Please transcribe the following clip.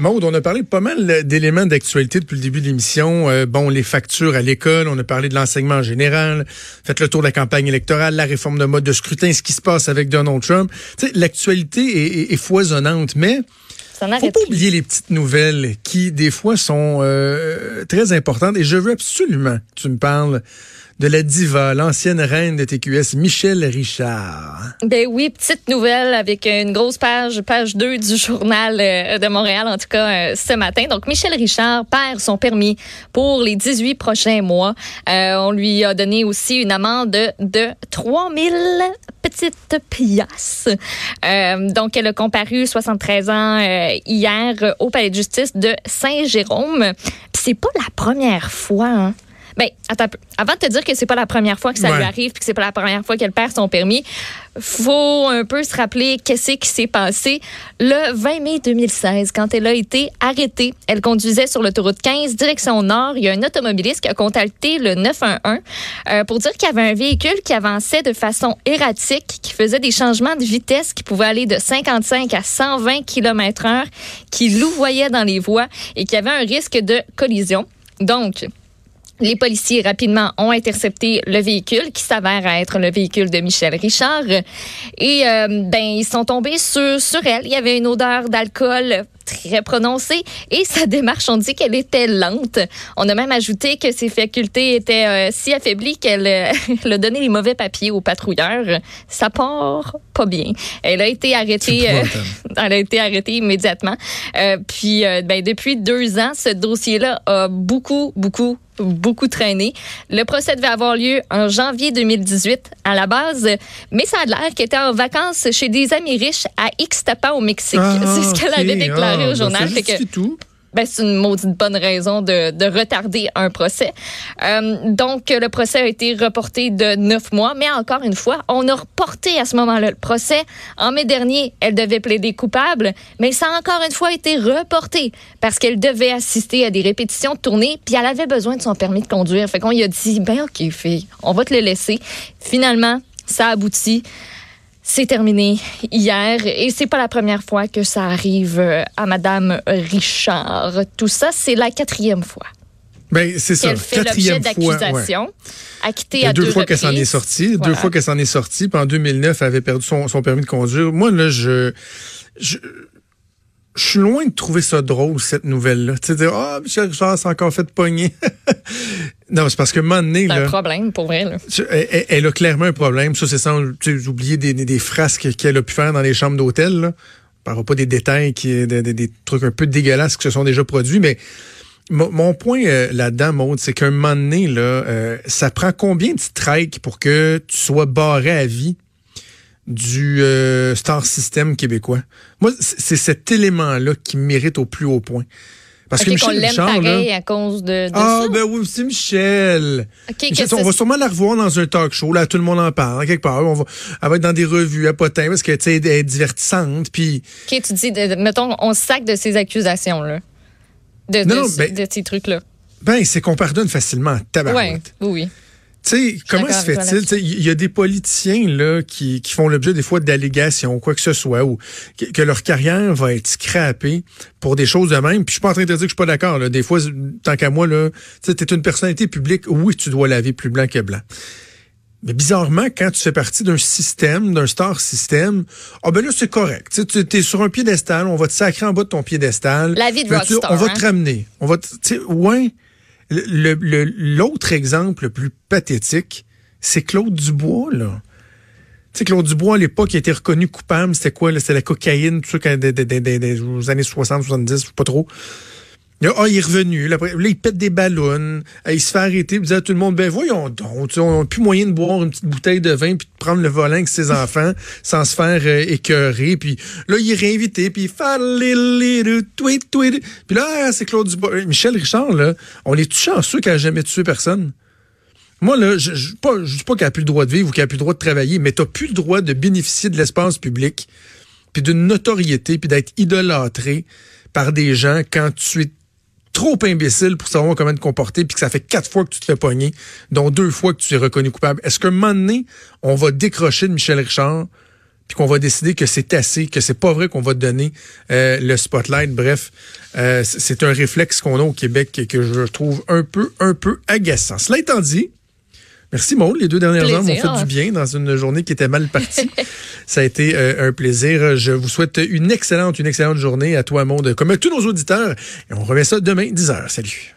Maude, on a parlé pas mal d'éléments d'actualité depuis le début de l'émission. Euh, bon, les factures à l'école, on a parlé de l'enseignement en général, faites le tour de la campagne électorale, la réforme de mode de scrutin, ce qui se passe avec Donald Trump. L'actualité est, foisonnante, mais faut pas oublier les petites nouvelles qui, des fois, sont euh, très importantes. Et je veux absolument que tu me parles de la diva, l'ancienne reine de TQS, Michel Richard. Ben oui, petite nouvelle avec une grosse page, page 2 du journal euh, de Montréal, en tout cas euh, ce matin. Donc, Michel Richard perd son permis pour les 18 prochains mois. Euh, on lui a donné aussi une amende de 3000 petites piastres. donc, elle a comparu 73 ans hier au palais de justice de Saint-Jérôme. c'est pas la première fois, hein, ben, attends, avant de te dire que c'est pas la première fois que ça lui arrive puis que c'est pas la première fois qu'elle perd son permis, faut un peu se rappeler qu'est-ce qui s'est passé le 20 mai 2016 quand elle a été arrêtée. Elle conduisait sur l'autoroute 15 direction nord. Il y a un automobiliste qui a contacté le 911 euh, pour dire qu'il y avait un véhicule qui avançait de façon erratique, qui faisait des changements de vitesse qui pouvaient aller de 55 à 120 km/h, qui louvoyait dans les voies et qui avait un risque de collision. Donc, les policiers rapidement ont intercepté le véhicule qui s'avère être le véhicule de Michel Richard et euh, ben ils sont tombés sur sur elle. Il y avait une odeur d'alcool très prononcée et sa démarche on dit qu'elle était lente. On a même ajouté que ses facultés étaient euh, si affaiblies qu'elle euh, a donné les mauvais papiers au patrouilleur. Ça part pas bien. Elle a été arrêtée. elle a été arrêtée immédiatement. puis ben depuis deux ans, ce dossier-là a beaucoup beaucoup beaucoup traîné. Le procès devait avoir lieu en janvier 2018 à la base, mais ça a l'air qu'elle était en vacances chez des amis riches à Ixtapa au Mexique. Ah, c'est ce qu'elle avait déclaré au ah, journal. Ben, que, tout ben, c'est une maudite bonne raison de, de retarder un procès. Euh, donc, le procès a été reporté de neuf mois, mais encore une fois, on a reporté à ce moment-là le procès. En mai dernier, elle devait plaider coupable, mais ça a encore une fois été reporté parce qu'elle devait assister à des répétitions de tournée, puis elle avait besoin de son permis de conduire. Fait qu'on lui a dit, ben ok, fille, on va te le laisser. Finalement, ça aboutit. C'est terminé hier et c'est pas la première fois que ça arrive euh, à Madame Richard. Tout ça, c'est la quatrième fois. Ben, c'est ça. fait quatrième d'accusation. Acquittée à deux, deux fois qu'elle s'en est sortie. Deux fois qu'elle s'en est sortie. Puis en 2009, elle avait perdu son, son permis de conduire. Moi, là, je, je je suis loin de trouver ça drôle, cette nouvelle-là. Tu sais, ah, oh, Michel Richard s'est encore fait pogner. non, c'est parce que un moment donné, C'est un problème, pour vrai, là. Elle, a clairement un problème. Ça, c'est sans oublier des, des frasques qu'elle a pu faire dans les chambres d'hôtel. On pas des détails, qui, des, des, trucs un peu dégueulasses qui se sont déjà produits, mais mon, point euh, là-dedans, Maud, c'est qu'un moment donné, là, euh, ça prend combien de strikes pour que tu sois barré à vie du euh, Star System québécois? Moi, c'est cet élément-là qui mérite au plus haut point. Parce que Michel Richard, là, à cause de, de ah, ça. ben oui, c'est Michel. Michel on va sûrement la revoir dans un talk show. Là, tout le monde en parle. Quelque part, on va, elle va être dans des revues à potin parce que tu sais, elle est divertissante. Puis. Ok, tu dis, mettons, on sac de ces accusations là, de, de, ben de, ces trucs là. Ben, c'est qu'on pardonne facilement. Tabarouette. Ouais, oui. Tu sais, comment se fait-il? Il y a des politiciens là qui, qui font l'objet des fois d'allégations, quoi que ce soit, ou que, leur carrière va être scrappée pour des choses de même. Puis je suis pas en train de dire que je suis pas d'accord. Des fois, tant qu'à moi, là, tu es une personnalité publique, oui, tu dois laver plus blanc que blanc. Mais bizarrement, quand tu fais partie d'un système, d'un star système, ah ben là, c'est correct. Tu es sur un piédestal, on va te sacrer en bas de ton piédestal. La vie de rockstar, On va hein? te ramener. On va te, ouais. L'autre exemple le plus pathétique, c'est Claude Dubois, là. Tu sais, Claude Dubois, à l'époque, il été reconnu coupable. C'était quoi? C'était la cocaïne, tout ça, des, des, années 60, 70, pas trop. Ah, il est revenu. Là, il pète des ballons. Il se fait arrêter. Il dit à tout le monde, ben voyons donc. On n'a plus moyen de boire une petite bouteille de vin puis de prendre le volant avec ses enfants sans se faire euh, écœurer. Puis là, il est réinvité. Puis il fait tweet, tweet. Puis là, c'est Claude Dubois. Euh, Michel Richard, là, on est chanceux qu'il n'a jamais tué personne? Moi, là, je ne pas, dis pas qu'il n'a plus le droit de vivre ou qu'il n'a plus le droit de travailler, mais tu n'as plus le droit de bénéficier de l'espace public, puis d'une notoriété, puis d'être idolâtré par des gens quand tu es trop imbécile pour savoir comment te comporter, puis que ça fait quatre fois que tu te fais pogner, dont deux fois que tu es reconnu coupable. Est-ce qu'à un on va décrocher de Michel Richard, puis qu'on va décider que c'est assez, que c'est pas vrai qu'on va donner euh, le spotlight? Bref, euh, c'est un réflexe qu'on a au Québec que je trouve un peu, un peu agaçant. Cela étant dit, Merci Maud. Les deux dernières heures m'ont fait du bien dans une journée qui était mal partie. Ça a été euh, un plaisir. Je vous souhaite une excellente, une excellente journée à toi Maud, comme à tous nos auditeurs. Et on remet ça demain, 10h. Salut.